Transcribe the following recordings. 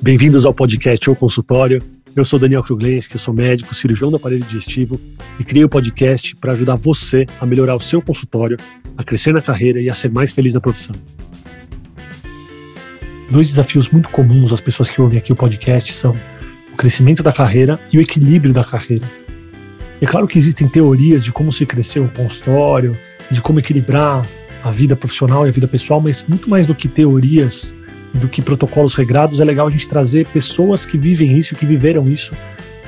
Bem-vindos ao podcast ou consultório. Eu sou Daniel Kruglenski, sou médico, cirurgião do aparelho digestivo e criei o podcast para ajudar você a melhorar o seu consultório, a crescer na carreira e a ser mais feliz na profissão. Dois desafios muito comuns às pessoas que ouvem aqui o podcast são o crescimento da carreira e o equilíbrio da carreira. É claro que existem teorias de como se crescer um consultório, de como equilibrar a vida profissional e a vida pessoal, mas muito mais do que teorias do que protocolos regrados, é legal a gente trazer pessoas que vivem isso, que viveram isso,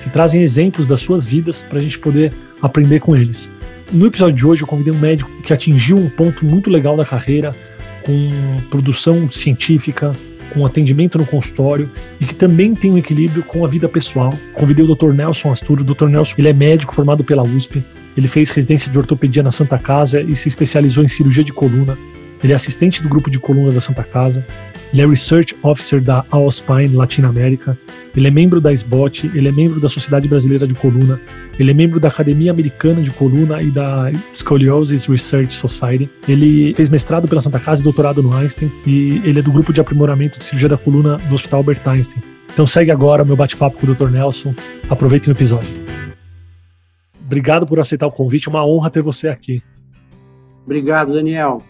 que trazem exemplos das suas vidas para a gente poder aprender com eles. No episódio de hoje, eu convidei um médico que atingiu um ponto muito legal da carreira, com produção científica, com atendimento no consultório e que também tem um equilíbrio com a vida pessoal. Convidei o Dr. Nelson Asturo. O Dr. Nelson, ele é médico formado pela USP. Ele fez residência de ortopedia na Santa Casa e se especializou em cirurgia de coluna. Ele é assistente do grupo de coluna da Santa Casa. Ele é Research Officer da Allspine Latinoamérica. Ele é membro da SBOT, ele é membro da Sociedade Brasileira de Coluna, ele é membro da Academia Americana de Coluna e da Scoliosis Research Society. Ele fez mestrado pela Santa Casa e doutorado no Einstein e ele é do grupo de aprimoramento de cirurgia da coluna do Hospital Albert Einstein. Então segue agora o meu bate-papo com o Dr. Nelson. Aproveitem o episódio. Obrigado por aceitar o convite, uma honra ter você aqui. Obrigado, Daniel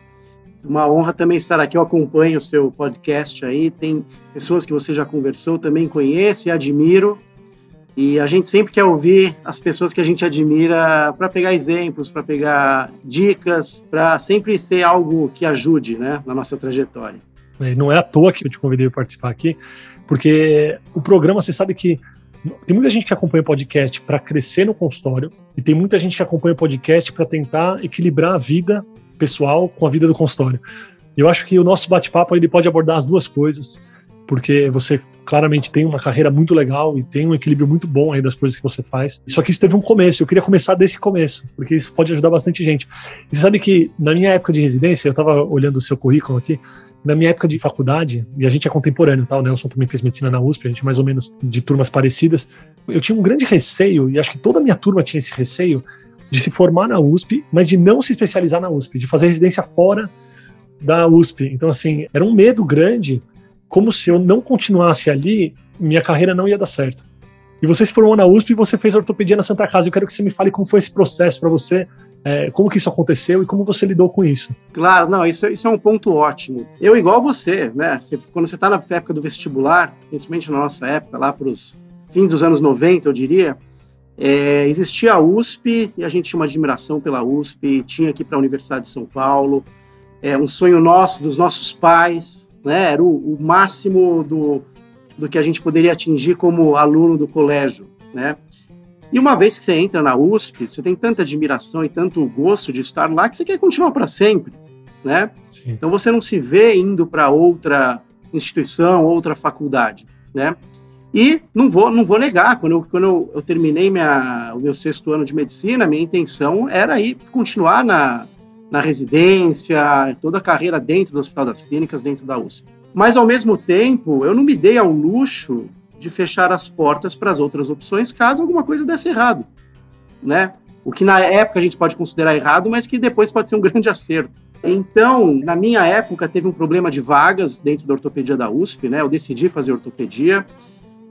uma honra também estar aqui. Eu acompanho o seu podcast aí. Tem pessoas que você já conversou, também conheço e admiro. E a gente sempre quer ouvir as pessoas que a gente admira para pegar exemplos, para pegar dicas, para sempre ser algo que ajude né, na nossa trajetória. Não é à toa que eu te convidei para participar aqui, porque o programa, você sabe que tem muita gente que acompanha o podcast para crescer no consultório e tem muita gente que acompanha o podcast para tentar equilibrar a vida pessoal com a vida do consultório. Eu acho que o nosso bate-papo ele pode abordar as duas coisas, porque você claramente tem uma carreira muito legal e tem um equilíbrio muito bom aí das coisas que você faz. Só que isso teve um começo, eu queria começar desse começo, porque isso pode ajudar bastante gente. E você sabe que na minha época de residência, eu estava olhando o seu currículo aqui, na minha época de faculdade, e a gente é contemporâneo, tá? O Nelson também fez medicina na USP, a gente é mais ou menos de turmas parecidas. Eu tinha um grande receio, e acho que toda a minha turma tinha esse receio, de se formar na USP, mas de não se especializar na USP, de fazer residência fora da USP. Então, assim, era um medo grande, como se eu não continuasse ali, minha carreira não ia dar certo. E você se formou na USP e você fez ortopedia na Santa Casa. Eu quero que você me fale como foi esse processo para você, é, como que isso aconteceu e como você lidou com isso. Claro, não, isso, isso é um ponto ótimo. Eu, igual você, né? Você, quando você está na época do vestibular, principalmente na nossa época, lá para os fins dos anos 90, eu diria, é, existia a USP e a gente tinha uma admiração pela USP, tinha aqui para a Universidade de São Paulo, é um sonho nosso, dos nossos pais, né? Era o, o, máximo do, do que a gente poderia atingir como aluno do colégio, né? E uma vez que você entra na USP, você tem tanta admiração e tanto gosto de estar lá que você quer continuar para sempre, né? Sim. Então você não se vê indo para outra instituição, outra faculdade, né? E não vou, não vou negar, quando eu, quando eu, eu terminei minha, o meu sexto ano de medicina, minha intenção era ir continuar na, na residência, toda a carreira dentro do Hospital das Clínicas, dentro da USP. Mas, ao mesmo tempo, eu não me dei ao luxo de fechar as portas para as outras opções caso alguma coisa desse errado, né? O que na época a gente pode considerar errado, mas que depois pode ser um grande acerto. Então, na minha época, teve um problema de vagas dentro da ortopedia da USP, né? Eu decidi fazer ortopedia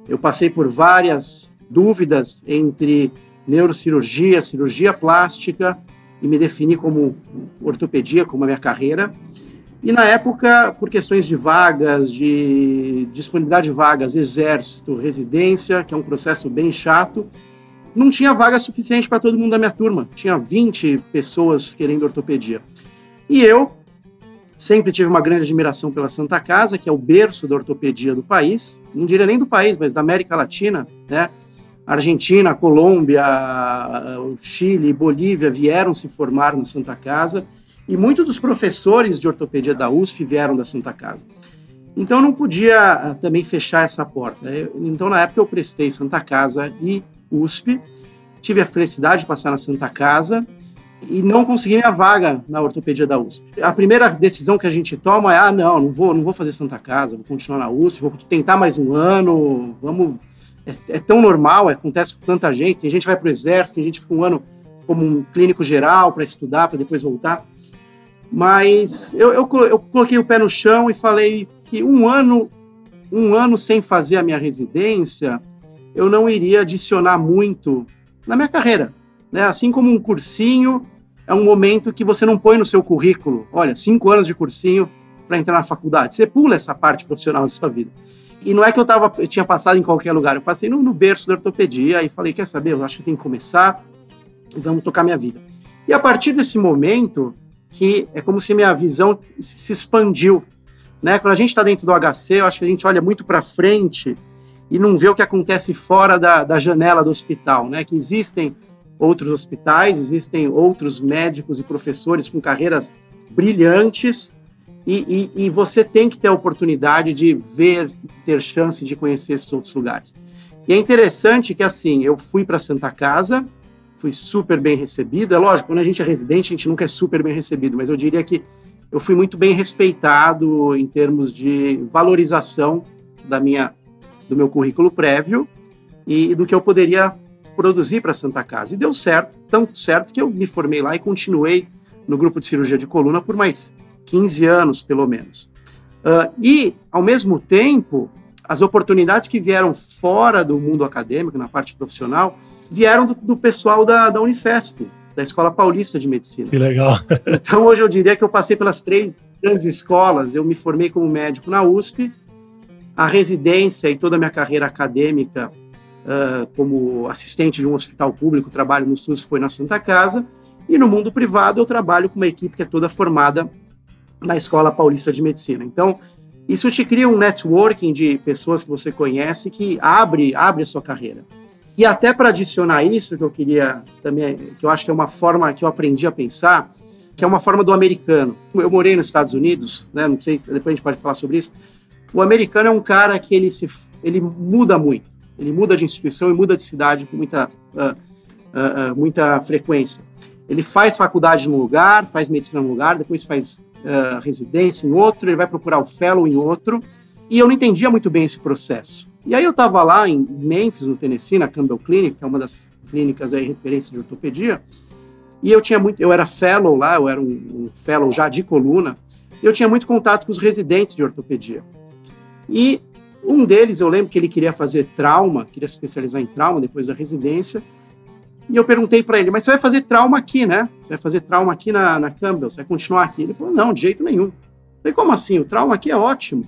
eu passei por várias dúvidas entre neurocirurgia, cirurgia plástica e me defini como ortopedia, como a minha carreira. E na época, por questões de vagas, de disponibilidade de vagas, exército, residência, que é um processo bem chato, não tinha vaga suficiente para todo mundo da minha turma. Tinha 20 pessoas querendo ortopedia. E eu Sempre tive uma grande admiração pela Santa Casa, que é o berço da ortopedia do país, não diria nem do país, mas da América Latina, né? Argentina, Colômbia, Chile, Bolívia vieram se formar na Santa Casa e muitos dos professores de ortopedia da USP vieram da Santa Casa. Então não podia ah, também fechar essa porta. Então na época eu prestei Santa Casa e USP, tive a felicidade de passar na Santa Casa e não consegui minha vaga na ortopedia da USP. A primeira decisão que a gente toma é: ah, não, não vou, não vou fazer Santa Casa, vou continuar na USP, vou tentar mais um ano, vamos. É, é tão normal, acontece com tanta gente. Tem gente que vai para o exército, tem gente que fica um ano como um clínico geral para estudar, para depois voltar. Mas eu, eu, eu coloquei o pé no chão e falei que um ano, um ano sem fazer a minha residência, eu não iria adicionar muito na minha carreira. Né? Assim como um cursinho é um momento que você não põe no seu currículo. Olha, cinco anos de cursinho para entrar na faculdade. Você pula essa parte profissional da sua vida. E não é que eu, tava, eu tinha passado em qualquer lugar, eu passei no, no berço da ortopedia e falei, quer saber, eu acho que tem que começar e vamos tocar minha vida. E a partir desse momento, que é como se minha visão se expandiu. Né? Quando a gente está dentro do HC, eu acho que a gente olha muito para frente e não vê o que acontece fora da, da janela do hospital, né? Que existem outros hospitais, existem outros médicos e professores com carreiras brilhantes e, e, e, você tem que ter a oportunidade de ver, ter chance de conhecer esses outros lugares. E é interessante que, assim, eu fui para Santa Casa, fui super bem recebido. É lógico, quando a gente é residente, a gente nunca é super bem recebido, mas eu diria que eu fui muito bem respeitado em termos de valorização da minha, do meu currículo prévio e do que eu poderia produzir para Santa Casa. E deu certo, tão certo que eu me formei lá e continuei no grupo de cirurgia de coluna por mais 15 anos, pelo menos. Uh, e, ao mesmo tempo, as oportunidades que vieram fora do mundo acadêmico, na parte profissional, vieram do, do pessoal da, da Unifesp, da Escola Paulista de Medicina. Que legal. então, hoje eu diria que eu passei pelas três grandes escolas. Eu me formei como médico na USP, a residência e toda a minha carreira acadêmica uh, como assistente de um hospital público, trabalho no SUS foi na Santa Casa, e no mundo privado eu trabalho com uma equipe que é toda formada na Escola Paulista de Medicina. Então, isso te cria um networking de pessoas que você conhece que abre, abre a sua carreira. E até para adicionar isso, que eu queria também, que eu acho que é uma forma que eu aprendi a pensar, que é uma forma do americano. Eu morei nos Estados Unidos, né, não sei, depois a gente pode falar sobre isso. O americano é um cara que ele se ele muda muito. Ele muda de instituição e muda de cidade com muita uh, uh, uh, muita frequência. Ele faz faculdade num lugar, faz medicina num lugar, depois faz uh, residência em outro, ele vai procurar o fellow em outro, e eu não entendia muito bem esse processo. E aí eu estava lá em Memphis, no Tennessee, na Campbell Clinic, que é uma das clínicas aí referência de ortopedia, e eu tinha muito, eu era fellow lá, eu era um, um fellow já de coluna, e eu tinha muito contato com os residentes de ortopedia. E um deles, eu lembro que ele queria fazer trauma, queria se especializar em trauma depois da residência, e eu perguntei para ele, mas você vai fazer trauma aqui, né? Você vai fazer trauma aqui na, na Campbell, você vai continuar aqui? Ele falou, não, de jeito nenhum. Eu falei, como assim? O trauma aqui é ótimo.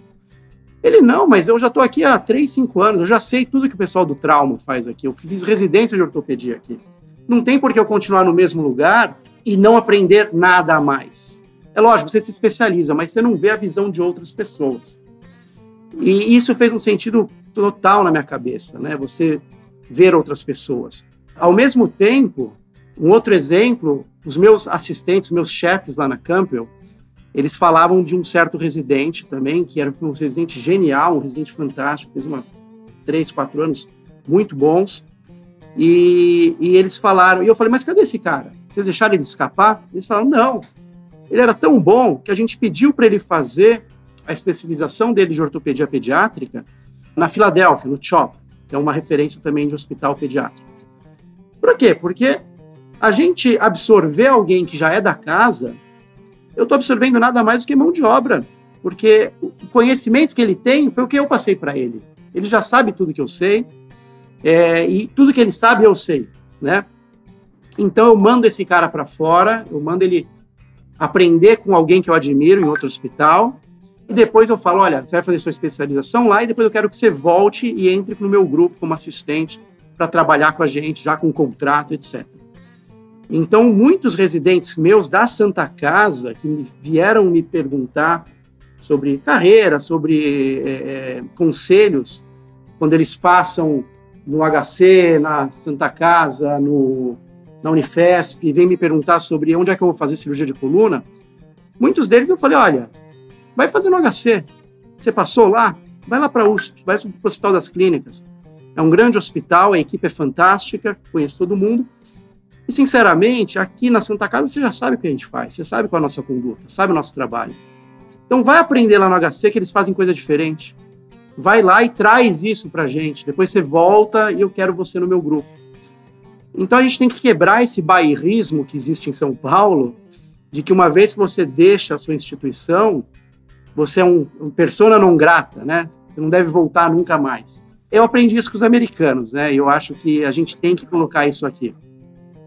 Ele, não, mas eu já estou aqui há 3, 5 anos, eu já sei tudo que o pessoal do trauma faz aqui, eu fiz residência de ortopedia aqui. Não tem por que eu continuar no mesmo lugar e não aprender nada a mais. É lógico, você se especializa, mas você não vê a visão de outras pessoas. E isso fez um sentido total na minha cabeça, né? Você ver outras pessoas. Ao mesmo tempo, um outro exemplo, os meus assistentes, meus chefes lá na Campbell, eles falavam de um certo residente também, que era um residente genial, um residente fantástico, fez uma três, quatro anos muito bons. E, e eles falaram, e eu falei, mas cadê esse cara? Vocês deixaram ele escapar? Eles falaram, não. Ele era tão bom que a gente pediu para ele fazer a especialização dele de ortopedia pediátrica na Filadélfia, no CHOP, que é uma referência também de hospital pediátrico. Por quê? Porque a gente absorver alguém que já é da casa, eu estou absorvendo nada mais do que mão de obra, porque o conhecimento que ele tem foi o que eu passei para ele. Ele já sabe tudo que eu sei, é, e tudo que ele sabe eu sei, né? Então eu mando esse cara para fora, eu mando ele aprender com alguém que eu admiro em outro hospital, e depois eu falo, olha, você vai fazer sua especialização lá, e depois eu quero que você volte e entre no meu grupo como assistente para trabalhar com a gente, já com contrato, etc. Então, muitos residentes meus da Santa Casa que me vieram me perguntar sobre carreira, sobre é, conselhos, quando eles passam no HC, na Santa Casa, no, na Unifesp, vêm me perguntar sobre onde é que eu vou fazer cirurgia de coluna, muitos deles eu falei, olha, vai fazer no HC, você passou lá, vai lá para a USP, vai para o Hospital das Clínicas, é um grande hospital, a equipe é fantástica, conheço todo mundo. E, sinceramente, aqui na Santa Casa você já sabe o que a gente faz, você sabe qual é a nossa conduta, sabe o nosso trabalho. Então, vai aprender lá no HC que eles fazem coisa diferente. Vai lá e traz isso para gente. Depois você volta e eu quero você no meu grupo. Então, a gente tem que quebrar esse bairrismo que existe em São Paulo de que uma vez que você deixa a sua instituição, você é um, um persona não grata, né? Você não deve voltar nunca mais. Eu aprendi isso com os americanos, né? Eu acho que a gente tem que colocar isso aqui.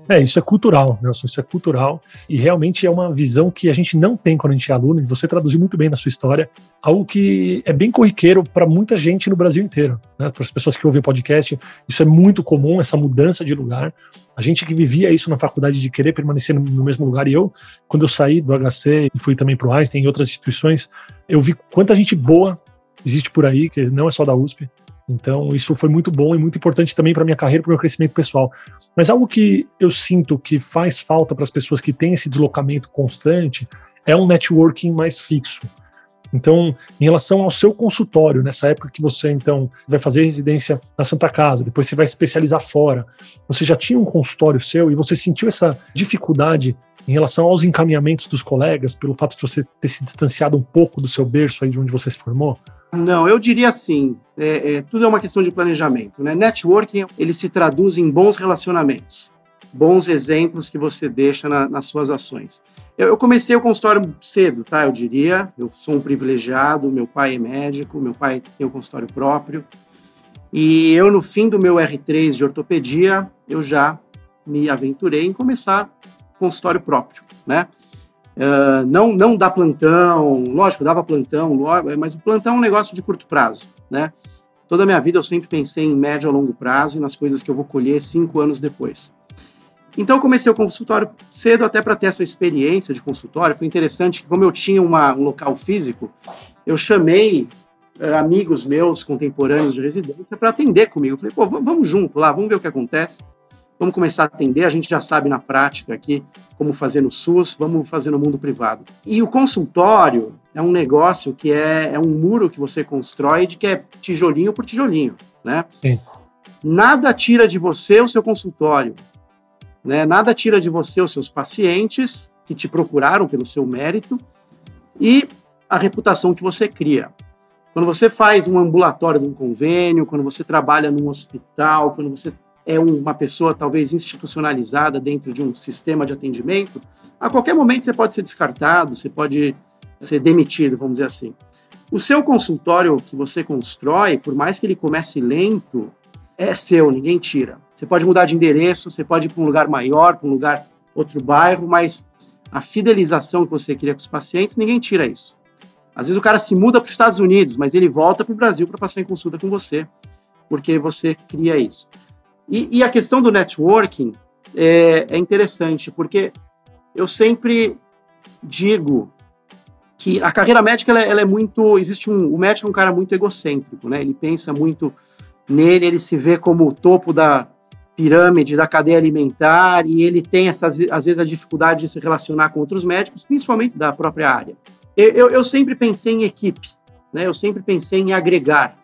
É, isso é cultural, Nelson, isso é cultural e realmente é uma visão que a gente não tem quando a gente é aluno, e você traduziu muito bem na sua história, algo que é bem corriqueiro para muita gente no Brasil inteiro, né? para as pessoas que ouvem podcast, isso é muito comum, essa mudança de lugar. A gente que vivia isso na faculdade de querer permanecer no mesmo lugar, e eu, quando eu saí do HC e fui também para o Einstein e outras instituições, eu vi quanta gente boa existe por aí, que não é só da USP, então, isso foi muito bom e muito importante também para minha carreira, para o meu crescimento pessoal. Mas algo que eu sinto que faz falta para as pessoas que têm esse deslocamento constante é um networking mais fixo. Então, em relação ao seu consultório, nessa época que você então vai fazer residência na Santa Casa, depois você vai especializar fora, você já tinha um consultório seu e você sentiu essa dificuldade em relação aos encaminhamentos dos colegas, pelo fato de você ter se distanciado um pouco do seu berço aí de onde você se formou? Não, eu diria assim, é, é, tudo é uma questão de planejamento. Né? Networking, ele se traduz em bons relacionamentos, bons exemplos que você deixa na, nas suas ações. Eu, eu, comecei o consultório cedo, tá? Eu diria, eu sou um privilegiado, meu pai é médico, meu pai tem um consultório próprio, e eu, no fim do meu R3 de ortopedia, eu já me aventurei em começar consultório próprio, né? Uh, não, não dá plantão, lógico, dava plantão, mas o plantão é um negócio de curto prazo, né? Toda a minha vida eu sempre pensei em médio a longo prazo e nas coisas que eu vou colher cinco anos depois. Então comecei o consultório cedo até para ter essa experiência de consultório. Foi interessante que como eu tinha uma, um local físico, eu chamei uh, amigos meus contemporâneos de residência para atender comigo. Eu falei, pô, vamos junto lá, vamos ver o que acontece. Vamos começar a atender, a gente já sabe na prática aqui como fazer no SUS, vamos fazer no mundo privado. E o consultório é um negócio que é, é um muro que você constrói de que é tijolinho por tijolinho, né? Sim. Nada tira de você o seu consultório, né? Nada tira de você os seus pacientes que te procuraram pelo seu mérito e a reputação que você cria. Quando você faz um ambulatório de um convênio, quando você trabalha num hospital, quando você é uma pessoa talvez institucionalizada dentro de um sistema de atendimento, a qualquer momento você pode ser descartado, você pode ser demitido, vamos dizer assim. O seu consultório que você constrói, por mais que ele comece lento, é seu, ninguém tira. Você pode mudar de endereço, você pode ir para um lugar maior, para um lugar, outro bairro, mas a fidelização que você cria com os pacientes, ninguém tira isso. Às vezes o cara se muda para os Estados Unidos, mas ele volta para o Brasil para passar em consulta com você, porque você cria isso. E, e a questão do networking é, é interessante, porque eu sempre digo que a carreira médica ela, ela, é muito existe um o médico é um cara muito egocêntrico né? Ele pensa muito nele ele se vê como o topo da pirâmide da cadeia alimentar e ele tem essas às vezes a dificuldade de se relacionar com outros médicos principalmente da própria área. Eu, eu, eu sempre pensei em equipe né? Eu sempre pensei em agregar.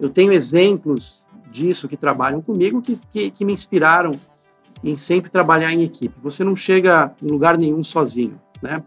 Eu tenho exemplos disso que trabalham comigo que, que, que me inspiraram em sempre trabalhar em equipe. Você não chega em lugar nenhum sozinho, né?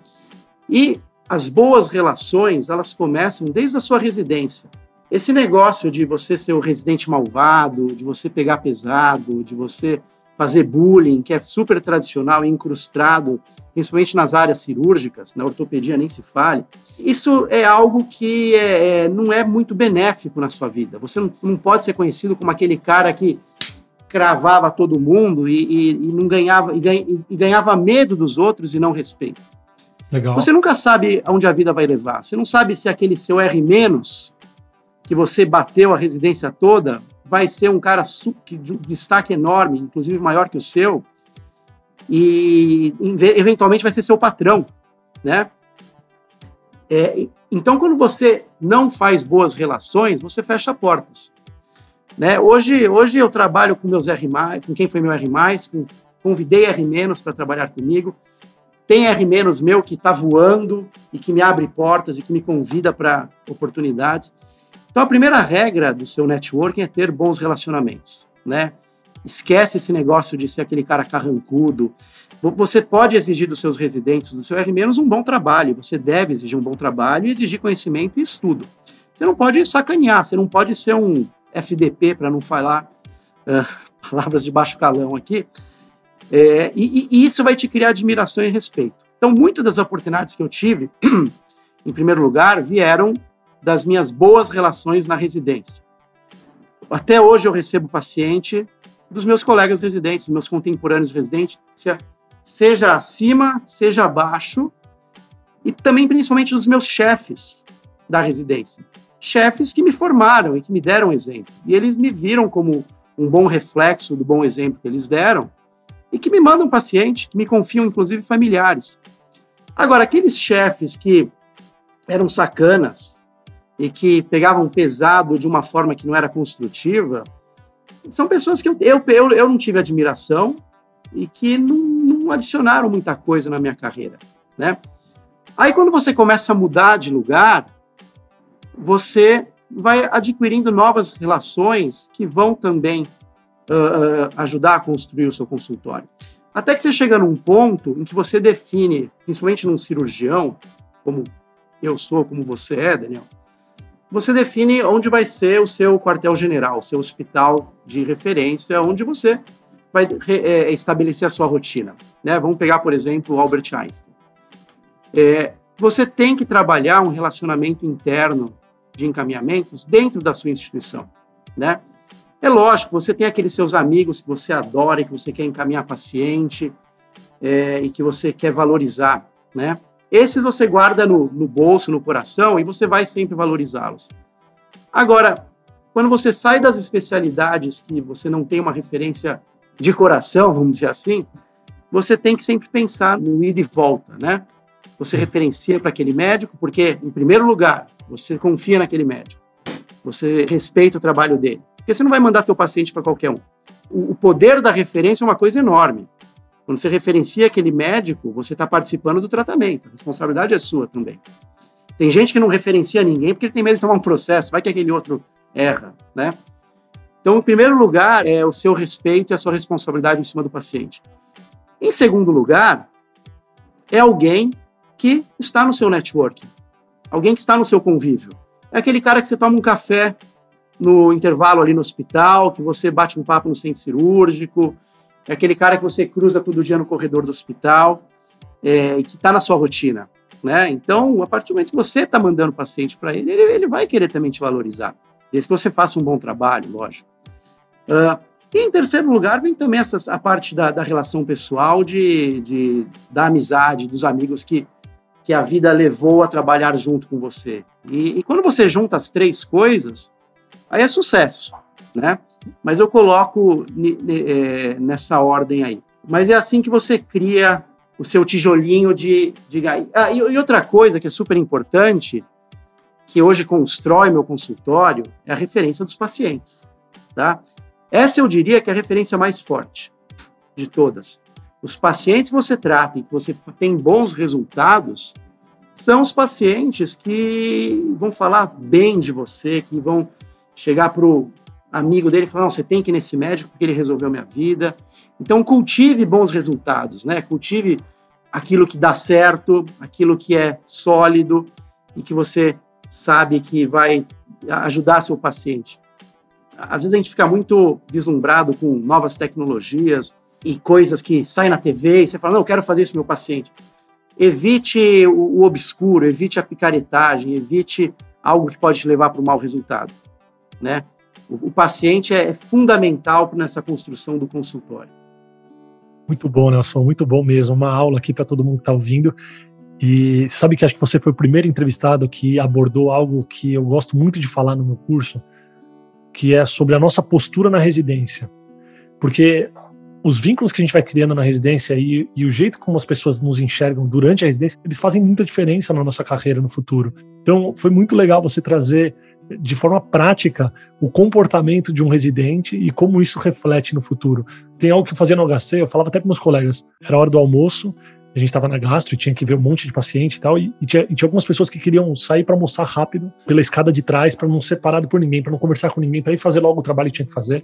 E as boas relações, elas começam desde a sua residência. Esse negócio de você ser o residente malvado, de você pegar pesado, de você fazer bullying, que é super tradicional e incrustado, principalmente nas áreas cirúrgicas, na ortopedia nem se fale, isso é algo que é, é, não é muito benéfico na sua vida. Você não, não, pode ser conhecido como aquele cara que cravava todo mundo e, e, e não ganhava e, e, ganhava medo dos outros e não respeito. Legal. Você nunca sabe aonde a vida vai levar. Você não sabe se aquele seu R menos que você bateu a residência toda vai ser um cara de um destaque enorme, inclusive maior que o seu, e eventualmente vai ser seu patrão, né? É, então, quando você não faz boas relações, você fecha portas. Né? Hoje, hoje eu trabalho com meus R+, com quem foi meu R+, com, convidei R- para trabalhar comigo. Tem R- meu que está voando e que me abre portas e que me convida para oportunidades. Então, a primeira regra do seu networking é ter bons relacionamentos, né? Esquece esse negócio de ser aquele cara carrancudo. Você pode exigir dos seus residentes, do seu R- um bom trabalho. Você deve exigir um bom trabalho e exigir conhecimento e estudo. Você não pode sacanear, você não pode ser um FDP, para não falar uh, palavras de baixo calão aqui. É, e, e, isso vai te criar admiração e respeito. Então, muitas das oportunidades que eu tive, em primeiro lugar, vieram das minhas boas relações na residência. Até hoje eu recebo paciente dos meus colegas residentes, dos meus contemporâneos residentes, seja acima, seja abaixo, e também principalmente dos meus chefes da residência. Chefes que me formaram e que me deram exemplo. E eles me viram como um bom reflexo do bom exemplo que eles deram e que me mandam paciente, que me confiam, inclusive familiares. Agora, aqueles chefes que eram sacanas e que pegavam pesado de uma forma que não era construtiva, são pessoas que eu, eu, eu, eu não tive admiração e que não, não adicionaram muita coisa na minha carreira, né? Aí, quando você começa a mudar de lugar, você vai adquirindo novas relações que vão também uh, ajudar a construir o seu consultório. Até que você chega num ponto em que você define, principalmente num cirurgião, como eu sou, como você é, Daniel, você define onde vai ser o seu quartel-general, seu hospital de referência, onde você vai é, estabelecer a sua rotina. Né? Vamos pegar, por exemplo, Albert Einstein. É, você tem que trabalhar um relacionamento interno de encaminhamentos dentro da sua instituição, né? É lógico, você tem aqueles seus amigos que você adora e que você quer encaminhar paciente é, e que você quer valorizar, né? Esses você guarda no, no bolso, no coração e você vai sempre valorizá-los. Agora, quando você sai das especialidades que você não tem uma referência de coração, vamos dizer assim, você tem que sempre pensar no ida e volta, né? Você referencia para aquele médico, porque, em primeiro lugar, você confia naquele médico. Você respeita o trabalho dele. Porque você não vai mandar teu paciente para qualquer um. O, poder da referência é uma coisa enorme. Quando você referencia aquele médico, você está participando do tratamento. A responsabilidade é sua também. Tem gente que não referencia ninguém porque ele tem medo de tomar um processo. Vai que aquele outro erra, né? Então, em primeiro lugar, é o seu respeito e a sua responsabilidade em cima do paciente. Em segundo lugar, é alguém que está no seu networking, alguém que está no seu convívio. É aquele cara que você toma um café no intervalo ali no hospital, que você bate um papo no centro cirúrgico, é aquele cara que você cruza todo dia no corredor do hospital é, e que está na sua rotina. Né? Então, a partir do momento que você está mandando o paciente para ele, ele, ele, vai querer também te valorizar, desde que você faça um bom trabalho, lógico. Uh, e em terceiro lugar, vem também essa, a parte da, da relação pessoal, de, de, da amizade, dos amigos que que a vida levou a trabalhar junto com você. E, e, quando você junta as três coisas, aí é sucesso, né? Mas eu coloco é, nessa ordem aí. Mas é assim que você cria o seu tijolinho de, de... Ah, e, e outra coisa que é super importante, que hoje constrói meu consultório, é a referência dos pacientes, tá? Essa eu diria que é a referência mais forte de todas. Os pacientes que você trata e que você tem bons resultados são os pacientes que vão falar bem de você, que vão chegar para o amigo dele falar: Não, você tem que ir nesse médico porque ele resolveu minha vida. Então, cultive bons resultados, né? Cultive aquilo que dá certo, aquilo que é sólido e que você sabe que vai ajudar seu paciente. Às vezes a gente fica muito vislumbrado com novas tecnologias, e coisas que saem na TV e você fala, não, eu quero fazer isso meu paciente. Evite o, obscuro, evite a picaretagem, evite algo que pode te levar para o mau resultado, né? O, paciente é, é fundamental nessa construção do consultório. Muito bom, Nelson, muito bom mesmo. Uma aula aqui para todo mundo que está ouvindo. E sabe que acho que você foi o primeiro entrevistado que abordou algo que eu gosto muito de falar no meu curso, que é sobre a nossa postura na residência. Porque os vínculos que a gente vai criando na residência e, e, o jeito como as pessoas nos enxergam durante a residência, eles fazem muita diferença na nossa carreira no futuro. Então, foi muito legal você trazer de forma prática o comportamento de um residente e como isso reflete no futuro. Tem algo que eu fazia no HC, eu falava até para meus colegas, era hora do almoço, a gente estava na gastro e tinha que ver um monte de paciente e tal, e, e, tinha, e tinha, algumas pessoas que queriam sair para almoçar rápido pela escada de trás, para não ser parado por ninguém, para não conversar com ninguém, para ir fazer logo o trabalho que tinha que fazer.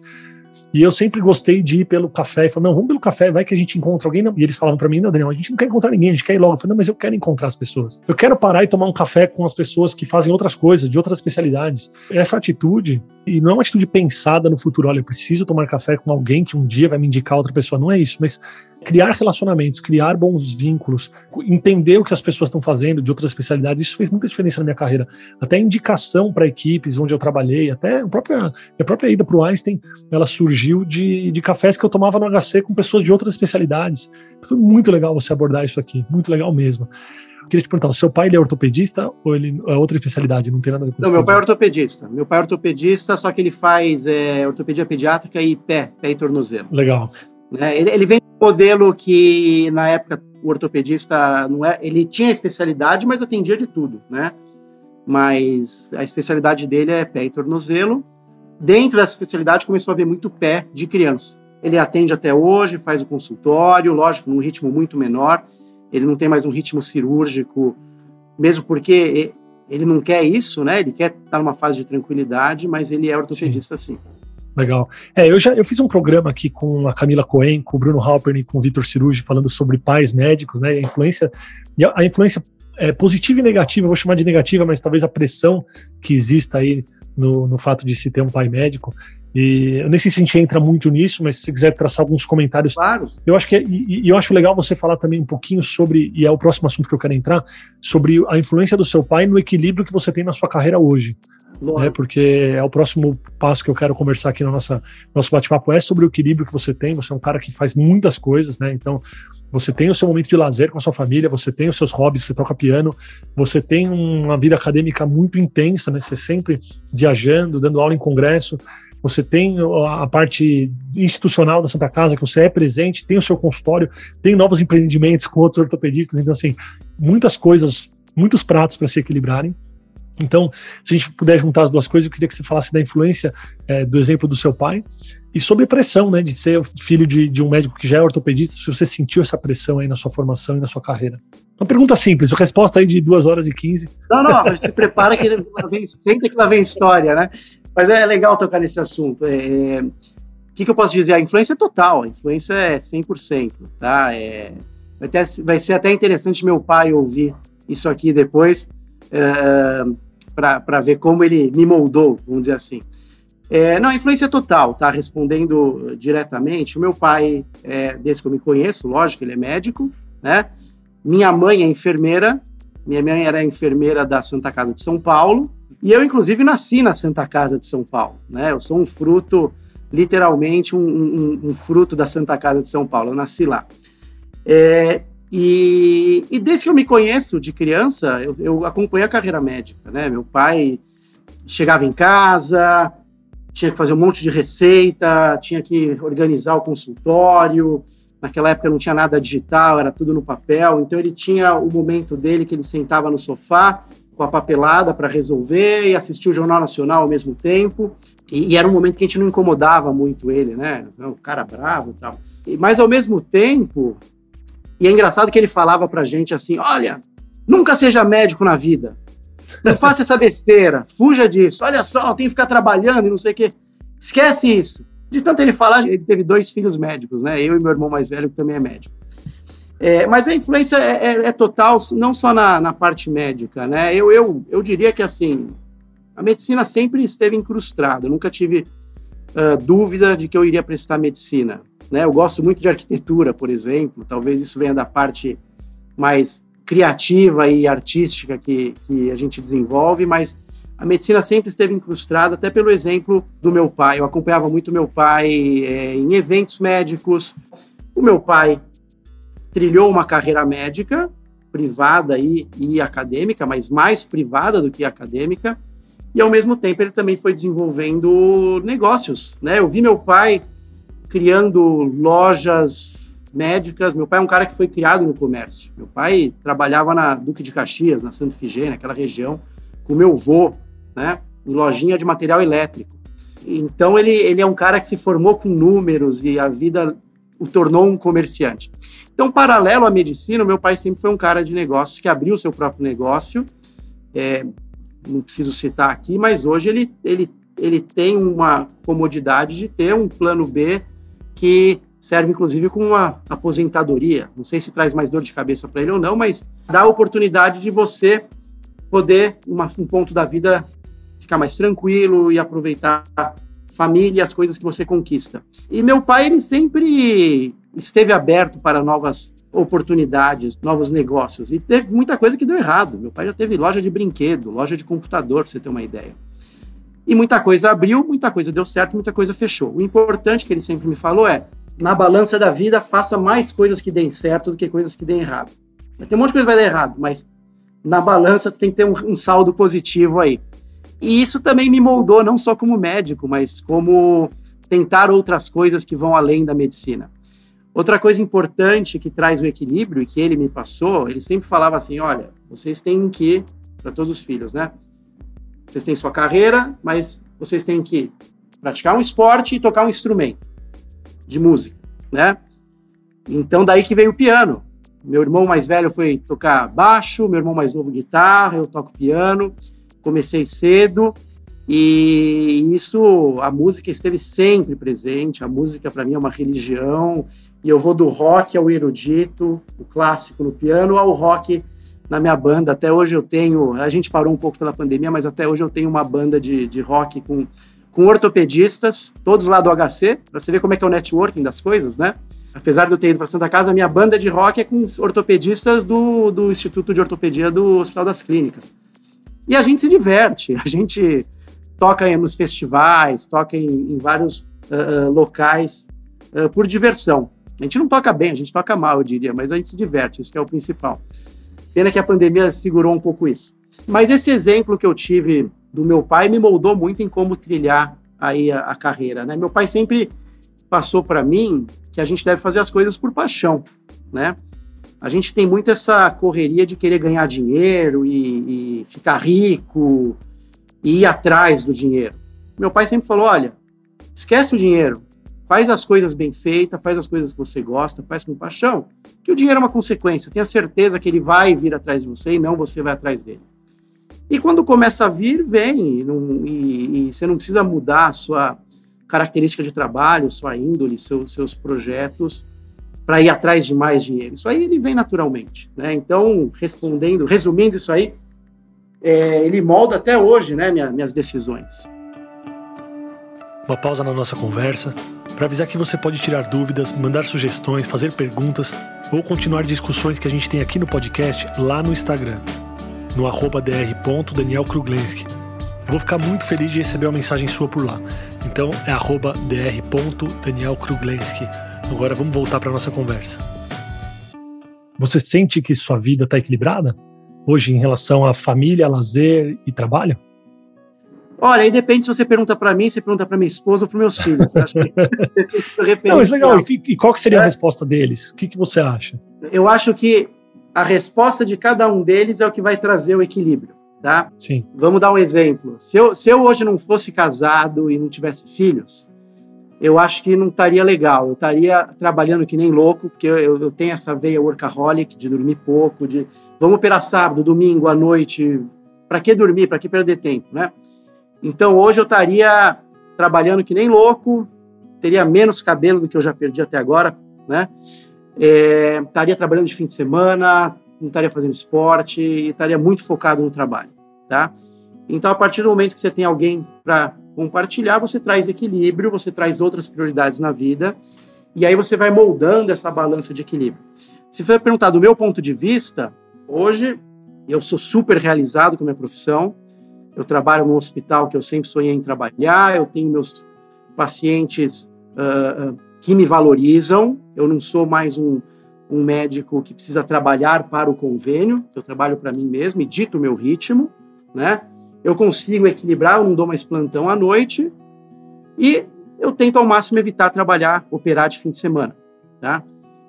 E eu sempre gostei de ir pelo café e falar, não, vamos pelo café, vai que a gente encontra alguém. Não. E eles falavam para mim, não, Daniel, a gente não quer encontrar ninguém, a gente quer ir logo. Eu falei, não, mas eu quero encontrar as pessoas. Eu quero parar e tomar um café com as pessoas que fazem outras coisas, de outras especialidades. Essa atitude, e não é uma atitude pensada no futuro, olha, eu preciso tomar café com alguém que um dia vai me indicar outra pessoa, não é isso, mas criar relacionamentos, criar bons vínculos, entender o que as pessoas estão fazendo de outras especialidades, isso fez muita diferença na minha carreira. Até indicação para equipes onde eu trabalhei, até a própria, a própria ida para o Einstein, ela surgiu de, de cafés que eu tomava no HC com pessoas de outras especialidades. Foi muito legal você abordar isso aqui, muito legal mesmo. Eu queria te perguntar, o seu pai ele é ortopedista ou ele é outra especialidade? Não tem nada a ver com Não, meu pai é ortopedista. Meu pai é ortopedista, só que ele faz é, ortopedia pediátrica e pé, pé e tornozelo. Legal. Né? Ele, ele vem modelo que, na época, o ortopedista não é. Ele tinha especialidade, mas atendia de tudo, né? Mas a especialidade dele é pé e tornozelo. Dentro dessa especialidade, começou a ver muito pé de criança. Ele atende até hoje, faz o consultório, lógico, num ritmo muito menor ele não tem mais um ritmo cirúrgico, mesmo porque ele não quer isso, né? Ele quer estar numa fase de tranquilidade, mas ele é ortopedista sim. sim. Legal. É, eu já eu fiz um programa aqui com a Camila Cohen, com o Bruno Halpern e com o Vitor Cirurgi falando sobre pais médicos, né? A influência e a, a influência é, positiva e negativa, vou chamar de negativa, mas talvez a pressão que exista aí no, no fato de se ter um pai médico. E eu nem sei se a gente entra muito nisso, mas se você quiser traçar alguns comentários. Claro. Eu acho que é, e, e eu acho legal você falar também um pouquinho sobre, e é o próximo assunto que eu quero entrar, sobre a influência do seu pai no equilíbrio que você tem na sua carreira hoje. Né, porque é o próximo passo que eu quero conversar aqui no nossa, nosso bate-papo é sobre o equilíbrio que você tem. Você é um cara que faz muitas coisas, né? Então, você tem o seu momento de lazer com a sua família, você tem os seus hobbies, você toca piano, você tem uma vida acadêmica muito intensa, né? Você sempre viajando, dando aula em congresso você tem a parte institucional da Santa Casa, que você é presente, tem o seu consultório, tem novos empreendimentos com outros ortopedistas, então, assim, muitas coisas, muitos pratos para se equilibrarem. Então, se a gente puder juntar as duas coisas, eu queria que você falasse da influência é, do exemplo do seu pai e sobre pressão, né, de ser filho de, de, um médico que já é ortopedista, se você sentiu essa pressão aí na sua formação e na sua carreira. Uma pergunta simples, resposta aí de 2 horas e 15. Não, não, se prepara que lá vem, senta que lá vem história, né? Mas é legal tocar nesse assunto. É, o que, que, eu posso dizer? A influência é total, a influência é 100%. Tá? É, vai, ter, vai ser até interessante meu pai ouvir isso aqui depois, é, para ver como ele me moldou, vamos dizer assim. É, não, influência total, tá? Respondendo diretamente, o meu pai, é, desde que eu me conheço, lógico, ele é médico, né? Minha mãe é enfermeira, minha mãe era enfermeira da Santa Casa de São Paulo, e eu, inclusive, nasci na Santa Casa de São Paulo, né? Eu sou um fruto, literalmente, um, um, um fruto da Santa Casa de São Paulo. Eu nasci lá. É, e, e, desde que eu me conheço de criança, eu, eu acompanhei a carreira médica, né? Meu pai chegava em casa, tinha que fazer um monte de receita, tinha que organizar o consultório. Naquela época não tinha nada digital, era tudo no papel. Então ele tinha o momento dele que ele sentava no sofá com a papelada para resolver e assistir o Jornal Nacional ao mesmo tempo. E, e, era um momento que a gente não incomodava muito ele, né? O cara bravo e tal. E, mas ao mesmo tempo, e é engraçado que ele falava pra gente assim: olha, nunca seja médico na vida. Não faça essa besteira, fuja disso. Olha só, tem que ficar trabalhando e não sei o quê. Esquece isso. De tanto ele falar, ele teve dois filhos médicos, né? Eu e meu irmão mais velho, que também é médico. É, mas a influência é, é, é, total, não só na, na parte médica, né? Eu, eu, eu diria que, assim, a medicina sempre esteve incrustada. Eu nunca tive uh, dúvida de que eu iria prestar medicina. Né? Eu gosto muito de arquitetura, por exemplo. Talvez isso venha da parte mais criativa e artística que, que a gente desenvolve, mas a medicina sempre esteve incrustada, até pelo exemplo do meu pai. Eu acompanhava muito meu pai é, em eventos médicos. O meu pai trilhou uma carreira médica, privada e, e acadêmica, mas mais privada do que acadêmica, e ao mesmo tempo ele também foi desenvolvendo negócios, né? Eu vi meu pai criando lojas médicas. Meu pai é um cara que foi criado no comércio. Meu pai trabalhava na Duque de Caxias, na Santo Figênia, naquela região, com meu avô, né? Em lojinha de material elétrico. Então ele, ele é um cara que se formou com números e a vida o tornou um comerciante. Então, paralelo à medicina, meu pai sempre foi um cara de negócios que abriu seu próprio negócio. É, não preciso citar aqui, mas hoje ele, ele, ele tem uma comodidade de ter um plano B que serve inclusive como uma aposentadoria. Não sei se traz mais dor de cabeça para ele ou não, mas dá a oportunidade de você poder, uma, um ponto da vida, ficar mais tranquilo e aproveitar a família e as coisas que você conquista. E meu pai, ele sempre esteve aberto para novas oportunidades, novos negócios. E teve muita coisa que deu errado. Meu pai já teve loja de brinquedo, loja de computador, para você ter uma ideia. E muita coisa abriu, muita coisa deu certo, muita coisa fechou. O importante que ele sempre me falou é: na balança da vida, faça mais coisas que deem certo do que coisas que deem errado. Tem um monte de coisa que vai dar errado, mas na balança tem que ter um, um saldo positivo aí. E isso também me moldou, não só como médico, mas como tentar outras coisas que vão além da medicina. Outra coisa importante que traz o equilíbrio e que ele me passou, ele sempre falava assim: olha, vocês têm que, para todos os filhos, né? Vocês têm sua carreira, mas vocês têm que praticar um esporte e tocar um instrumento de música, né? Então daí que veio o piano. Meu irmão mais velho foi tocar baixo, meu irmão mais novo guitarra, eu toco piano. Comecei cedo e isso, a música esteve sempre presente. A música para mim é uma religião e eu vou do rock ao erudito, o clássico no piano, ao rock na minha banda. Até hoje eu tenho, a gente parou um pouco pela pandemia, mas até hoje eu tenho uma banda de, de rock com com ortopedistas, todos lá do HC, para você ver como é que é o networking das coisas, né? Apesar de eu ter ido para Santa Casa, a minha banda de rock é com ortopedistas do, do Instituto de Ortopedia do Hospital das Clínicas. E a gente se diverte, a gente toca nos festivais, toca em, em vários uh, locais uh, por diversão. A gente não toca bem, a gente toca mal, eu diria, mas a gente se diverte, isso é o principal. Pena que a pandemia segurou um pouco isso. Mas esse exemplo que eu tive do meu pai me moldou muito em como trilhar aí a, a carreira, né? Meu pai sempre passou para mim que a gente deve fazer as coisas por paixão, né? A gente tem muito essa correria de querer ganhar dinheiro e, e ficar rico e ir atrás do dinheiro. Meu pai sempre falou: olha, esquece o dinheiro, faz as coisas bem feitas, faz as coisas que você gosta, faz com paixão, que o dinheiro é uma consequência. Tenha certeza que ele vai vir atrás de você e não você vai atrás dele. E quando começa a vir, vem. E, não, e, e você não precisa mudar a sua característica de trabalho, sua índole, seu, seus projetos para ir atrás de mais dinheiro. Isso aí ele vem naturalmente. Né? Então, respondendo, resumindo isso aí, é, ele molda até hoje né, minha, minhas decisões. Uma pausa na nossa conversa para avisar que você pode tirar dúvidas, mandar sugestões, fazer perguntas ou continuar discussões que a gente tem aqui no podcast lá no Instagram no arroba. Eu vou ficar muito feliz de receber uma mensagem sua por lá. Então é arroba. Agora vamos voltar para nossa conversa. Você sente que sua vida está equilibrada hoje em relação à família, lazer e trabalho? Olha, aí depende se você pergunta para mim, se pergunta para minha esposa ou para meus filhos. Acho que Não, mas legal. E, qual que seria é. a resposta deles? O que, que você acha? Eu acho que a resposta de cada um deles é o que vai trazer o equilíbrio, tá? Sim. Vamos dar um exemplo. Se eu, se eu hoje não fosse casado e não tivesse filhos, eu acho que não estaria legal. Eu estaria trabalhando que nem louco, porque eu, eu tenho essa veia workaholic de dormir pouco, de vamos operar sábado, domingo, à noite. Para que dormir? Para que perder tempo, né? Então hoje eu estaria trabalhando que nem louco, teria menos cabelo do que eu já perdi até agora, né? é, estaria trabalhando de fim de semana, não estaria fazendo esporte e estaria muito focado no trabalho, tá? Então, a partir do momento que você tem alguém para compartilhar, você traz equilíbrio, você traz outras prioridades na vida e aí você vai moldando essa balança de equilíbrio. Se for perguntar do meu ponto de vista, hoje eu sou super realizado com a minha profissão. Eu trabalho num hospital que eu sempre sonhei em trabalhar, eu tenho meus pacientes uh, que me valorizam. Eu não sou mais um, um médico que precisa trabalhar para o convênio, eu trabalho para mim mesmo e dito o meu ritmo, né? Eu consigo equilibrar, eu não dou mais plantão à noite e eu tento ao máximo evitar trabalhar, operar de fim de semana, tá?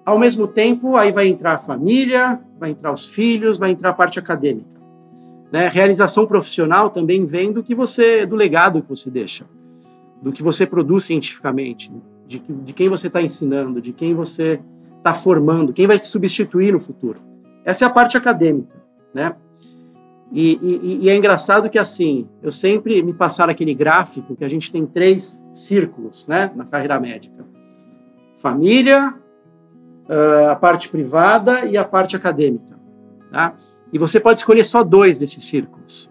Ao mesmo tempo, aí vai entrar a família, vai entrar os filhos, vai entrar a parte acadêmica. Né? Realização profissional também vem do que você, do legado que você deixa, do que você produz cientificamente, de, de quem você está ensinando, de quem você está formando, quem vai te substituir no futuro. Essa é a parte acadêmica, né? E, e, e, é engraçado que assim, eu sempre me passaram aquele gráfico que a gente tem três círculos, né, na carreira médica: família, ah, a parte privada e a parte acadêmica, tá? E você pode escolher só dois desses círculos.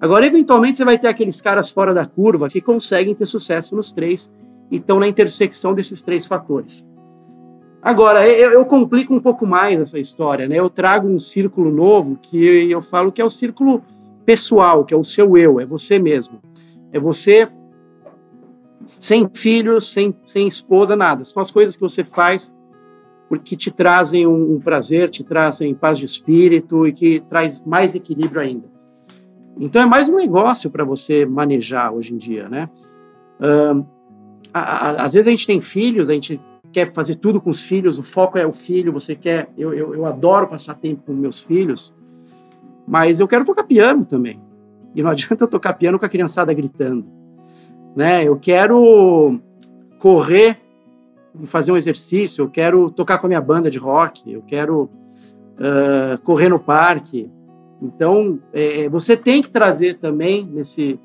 Agora, eventualmente, você vai ter aqueles caras fora da curva que conseguem ter sucesso nos três e estão na intersecção desses três fatores. Agora, eu, eu, complico um pouco mais essa história, né? Eu trago um círculo novo que eu falo que é o círculo pessoal, que é o seu eu, é você mesmo. É você sem filhos, sem, sem esposa, nada. São as coisas que você faz porque te trazem um, prazer, te trazem paz de espírito e que traz mais equilíbrio ainda. Então é mais um negócio para você manejar hoje em dia, né? Uh, a, a, às vezes a gente tem filhos, a gente quer fazer tudo com os filhos, o foco é o filho, você quer. Eu, eu, eu adoro passar tempo com meus filhos, mas eu quero tocar piano também. E não adianta eu tocar piano com a criançada gritando. Né? Eu quero correr fazer um exercício, eu quero tocar com a minha banda de rock, eu quero uh, correr no parque. Então, é, você tem que trazer também nesse,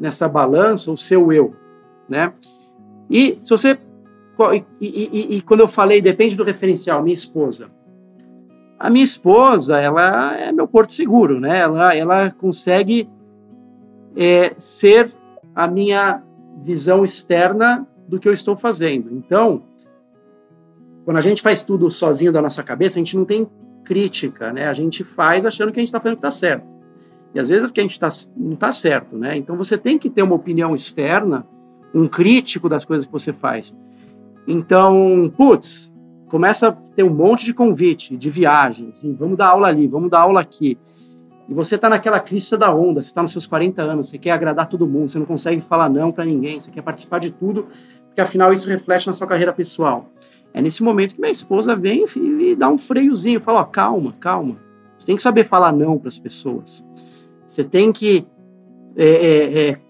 nessa balança o seu eu, né? E se você e, e, e, quando eu falei, depende do referencial, minha esposa. A minha esposa, ela é meu porto seguro, né? Ela, ela consegue é, ser a minha visão externa do que eu estou fazendo. Então, quando a gente faz tudo sozinho da nossa cabeça, a gente não tem crítica, né? A gente faz achando que a gente está fazendo o que está certo. E às vezes é porque a gente tá, não está certo, né? Então você tem que ter uma opinião externa, um crítico das coisas que você faz. Então, putz, começa a ter um monte de convite, de viagens, vamos dar aula ali, vamos dar aula aqui. E você está naquela crista da onda, você está nos seus 40 anos, você quer agradar todo mundo, você não consegue falar não para ninguém, você quer participar de tudo, porque afinal isso reflete na sua carreira pessoal. É nesse momento que minha esposa vem e dá um freiozinho, fala: ó, calma, calma. Você tem que saber falar não para as pessoas. Você tem que é, é, é,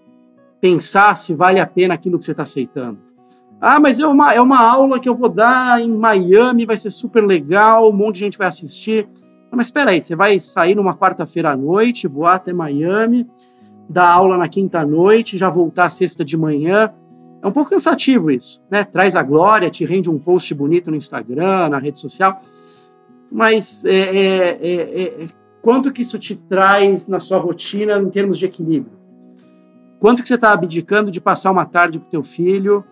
pensar se vale a pena aquilo que você está aceitando. Ah, mas é uma, é uma aula que eu vou dar em Miami, vai ser super legal, um monte de gente vai assistir. Mas espera aí, você vai sair numa quarta-feira à noite, voar até Miami, dar aula na quinta-noite, já voltar sexta de manhã. É um pouco cansativo isso, né? Traz a glória, te rende um post bonito no Instagram, na rede social. Mas é, é, é, é quanto que isso te traz na sua rotina em termos de equilíbrio? Quanto que você está abdicando de passar uma tarde com teu filho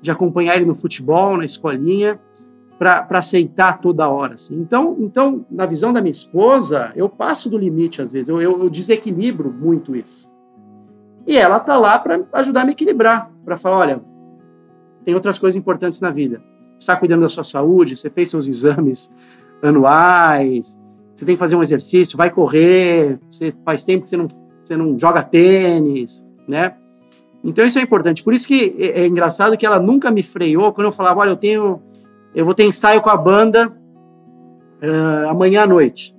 de acompanhar ele no futebol, na escolinha, para aceitar toda hora. Assim. Então, então, na visão da minha esposa, eu passo do limite às vezes, eu, eu, eu desequilibro muito isso. E ela tá lá para ajudar a me equilibrar, para falar, olha, tem outras coisas importantes na vida. Você está cuidando da sua saúde, você fez seus exames anuais, você tem que fazer um exercício, vai correr, você faz tempo que você não, você não joga tênis, né? Então isso é importante. Por isso que é, é engraçado que ela nunca me freou quando eu falava, olha, eu tenho, eu vou ter ensaio com a banda uh, amanhã à noite.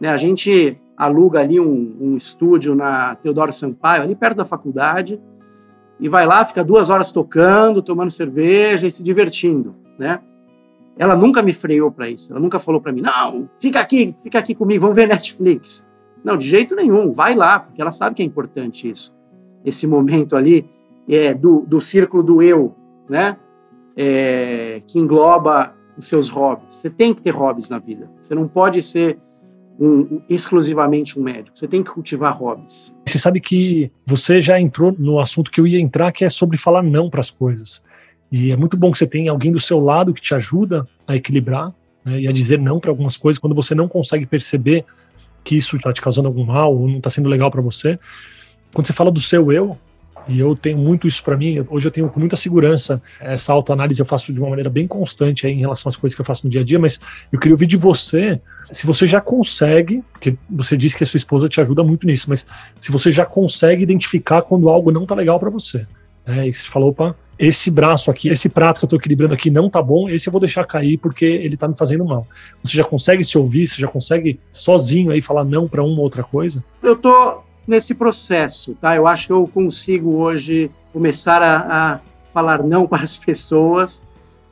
Né, a gente aluga ali um, um, estúdio na Teodoro Sampaio, ali perto da faculdade, e vai lá, fica duas horas tocando, tomando cerveja e se divertindo, né? Ela nunca me freou para isso. Ela nunca falou para mim, não, fica aqui, fica aqui comigo, vamos ver Netflix. Não, de jeito nenhum, vai lá, porque ela sabe que é importante isso esse momento ali é, do, do círculo do eu, né? É, que engloba os seus hobbies. Você tem que ter hobbies na vida. Você não pode ser um, exclusivamente um médico. Você tem que cultivar hobbies. Você sabe que você já entrou no assunto que eu ia entrar, que é sobre falar não para as coisas. E é muito bom que você tenha alguém do seu lado que te ajuda a equilibrar né, e a dizer não para algumas coisas quando você não consegue perceber que isso está te causando algum mal ou não está sendo legal para você quando você fala do seu eu, e eu tenho muito isso para mim, hoje eu tenho com muita segurança essa autoanálise, eu faço de uma maneira bem constante em relação às coisas que eu faço no dia a dia, mas eu queria ouvir de você, se você já consegue, porque você disse que a sua esposa te ajuda muito nisso, mas se você já consegue identificar quando algo não tá legal para você. Né? E você falou, opa, esse braço aqui, esse prato que eu tô equilibrando aqui não tá bom, esse eu vou deixar cair porque ele tá me fazendo mal. Você já consegue se ouvir, você já consegue sozinho aí falar não para uma ou outra coisa? Eu tô nesse processo, tá? Eu acho que eu consigo hoje começar a, a falar não para as pessoas.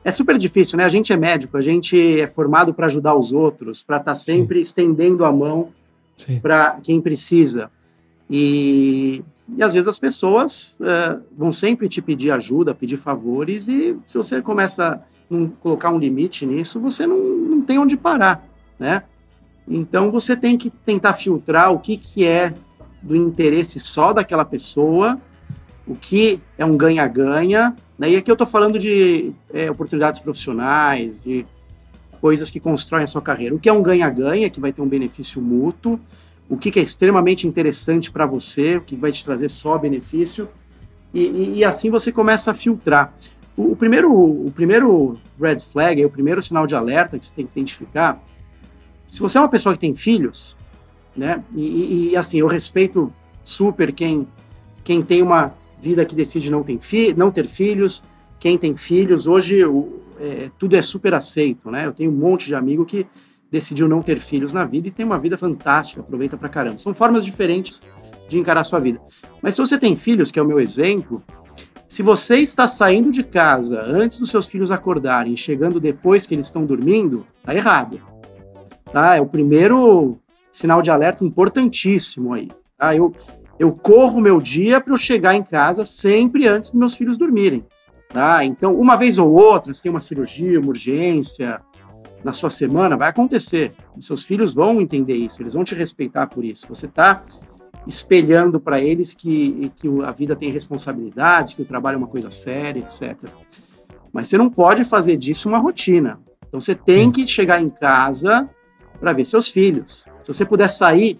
É super difícil, né? A gente é médico, a gente é formado para ajudar os outros, para estar tá sempre Sim. estendendo a mão para quem precisa. E, e às vezes as pessoas uh, vão sempre te pedir ajuda, pedir favores, e se você começa a colocar um limite nisso, você não, não tem onde parar, né? Então você tem que tentar filtrar o que, que é do interesse só daquela pessoa, o que é um ganha-ganha. Né? E aqui eu estou falando de é, oportunidades profissionais, de coisas que constroem a sua carreira. O que é um ganha-ganha, que vai ter um benefício mútuo, o que, que é extremamente interessante para você, o que vai te trazer só benefício, e, e, e assim você começa a filtrar. O, o, primeiro, o primeiro red flag, o primeiro sinal de alerta que você tem que identificar, se você é uma pessoa que tem filhos, né, e, e assim, eu respeito super quem, quem tem uma vida que decide não, tem fi, não ter filhos, quem tem filhos, hoje o, é, tudo é super aceito, né? Eu tenho um monte de amigo que decidiu não ter filhos na vida e tem uma vida fantástica, aproveita pra caramba. São formas diferentes de encarar a sua vida. Mas se você tem filhos, que é o meu exemplo, se você está saindo de casa antes dos seus filhos acordarem chegando depois que eles estão dormindo, tá errado. Tá? É o primeiro sinal de alerta importantíssimo aí. Tá? Eu, eu corro meu dia para eu chegar em casa sempre antes dos meus filhos dormirem. Tá? Então, uma vez ou outra, se tem uma cirurgia, uma urgência na sua semana, vai acontecer. Os seus filhos vão entender isso, eles vão te respeitar por isso. Você está espelhando para eles que, que a vida tem responsabilidades, que o trabalho é uma coisa séria, etc. Mas você não pode fazer disso uma rotina. Então, você tem que chegar em casa para ver seus filhos. Se você puder sair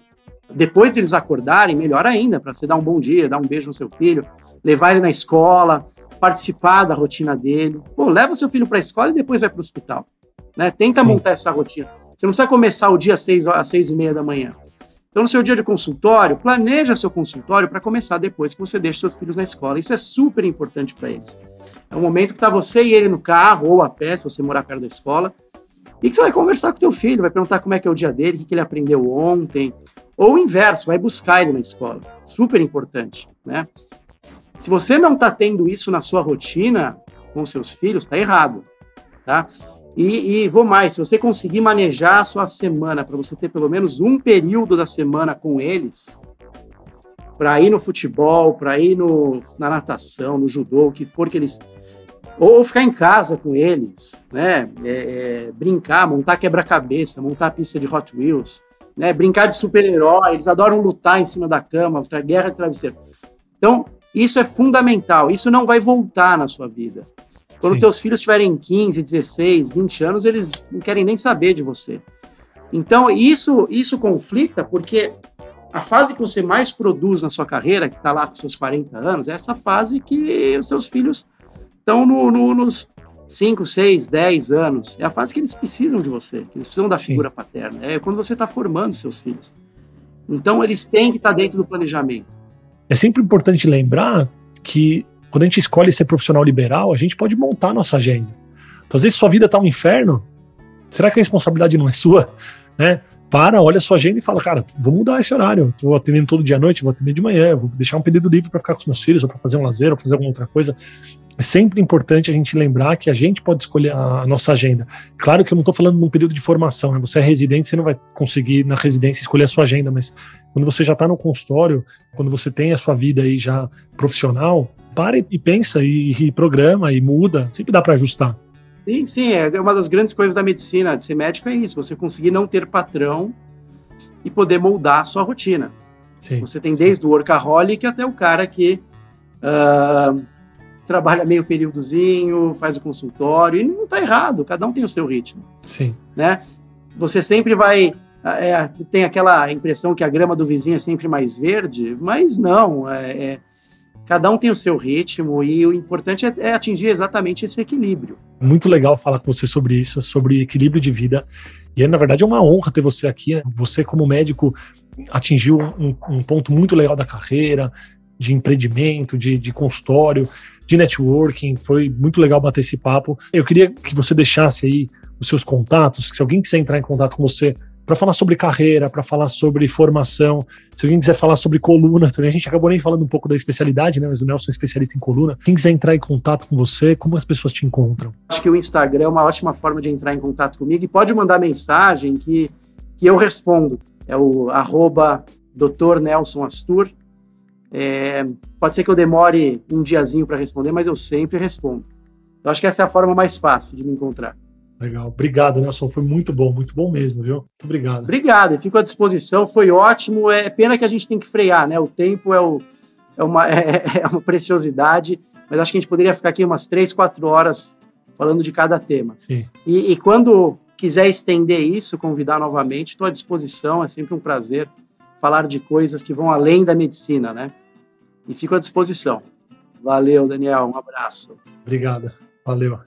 depois de eles acordarem, melhor ainda, para você dar um bom dia, dar um beijo no seu filho, levar ele na escola, participar da rotina dele. Pô, leva seu filho para a escola e depois vai para o hospital. Né? Tenta Sim. montar essa rotina. Você não precisa começar o dia às seis, às seis e meia da manhã. Então, no seu dia de consultório, planeja seu consultório para começar depois que você deixa seus filhos na escola. Isso é super importante para eles. É um momento que está você e ele no carro ou a pé, se você morar perto da escola, e que você vai conversar com teu filho, vai perguntar como é que é o dia dele, o que ele aprendeu ontem, ou o inverso, vai buscar ele na escola. Super importante, né? Se você não está tendo isso na sua rotina com seus filhos, está errado, tá? E, e, vou mais, se você conseguir manejar a sua semana para você ter pelo menos um período da semana com eles, para ir no futebol, para ir no, na natação, no judô, o que for que eles ou ficar em casa com eles, né? É, é, brincar, montar quebra-cabeça, montar pista de Hot Wheels, né? Brincar de super-herói, eles adoram lutar em cima da cama, guerra de travesseiro. Então, isso é fundamental, isso não vai voltar na sua vida. Quando Sim. teus filhos tiverem 15, 16, 20 anos, eles não querem nem saber de você. Então, isso, isso conflita porque a fase que você mais produz na sua carreira, que está lá com seus 40 anos, é essa fase que os seus filhos estão no, no, nos 5, 6, 10 anos. É a fase que eles precisam de você, que eles precisam da Sim. figura paterna. É quando você está formando seus filhos. Então, eles têm que estar tá dentro do planejamento. É sempre importante lembrar que quando a gente escolhe ser profissional liberal, a gente pode montar a nossa agenda. Então, às vezes sua vida está um inferno, será que a responsabilidade não é sua? Né? Para, olha a sua agenda e fala, cara, vou mudar esse horário. Estou atendendo todo dia à noite, vou atender de manhã, vou deixar um período livre para ficar com os meus filhos, ou para fazer um lazer, ou fazer alguma outra coisa é sempre importante a gente lembrar que a gente pode escolher a, nossa agenda. Claro que eu não estou falando num período de formação, né? Você é residente, você não vai conseguir na residência escolher a sua agenda, mas quando você já está no consultório, quando você tem a sua vida aí já profissional, para e pensa e, e programa e muda, sempre dá para ajustar. Sim, sim, é uma das grandes coisas da medicina, de ser médico é isso, você conseguir não ter patrão e poder moldar a sua rotina. Sim, você tem sim. desde o workaholic até o cara que uh, trabalha meio períodozinho, faz o consultório, e não está errado, cada um tem o seu ritmo. Sim. Né? Você sempre vai. É, tem aquela impressão que a grama do vizinho é sempre mais verde, mas não. É, é, cada um tem o seu ritmo e o importante é, é, atingir exatamente esse equilíbrio. Muito legal falar com você sobre isso, sobre equilíbrio de vida. E na verdade é uma honra ter você aqui. Né? Você, como médico, atingiu um, um ponto muito legal da carreira, de empreendimento, de, de consultório, de networking. Foi muito legal bater esse papo. Eu queria que você deixasse aí os seus contatos, se alguém quiser entrar em contato com você para falar sobre carreira, para falar sobre formação, se alguém quiser falar sobre coluna também, a gente acabou nem falando um pouco da especialidade, né? Mas o Nelson é especialista em coluna. Quem quiser entrar em contato com você, como as pessoas te encontram? Acho que o Instagram é uma ótima forma de entrar em contato comigo e pode mandar mensagem que, que eu respondo. É o arroba Dr. Nelson Astur. É, pode ser que eu demore um diazinho para responder, mas eu sempre respondo. Eu acho que essa é a forma mais fácil de me encontrar. Legal. Obrigado, Nelson. Foi muito bom, muito bom mesmo, viu? Muito obrigado. Obrigado, e fico à disposição. Foi ótimo. É pena que a gente tem que frear, né? O tempo é, o, é, uma, é, é uma preciosidade, mas acho que a gente poderia ficar aqui umas três, quatro horas falando de cada tema. Sim. E, e quando quiser estender isso, convidar novamente, estou à disposição, é sempre um prazer falar de coisas que vão além da medicina, né? E fico à disposição. Valeu, Daniel, um abraço. Obrigado, valeu.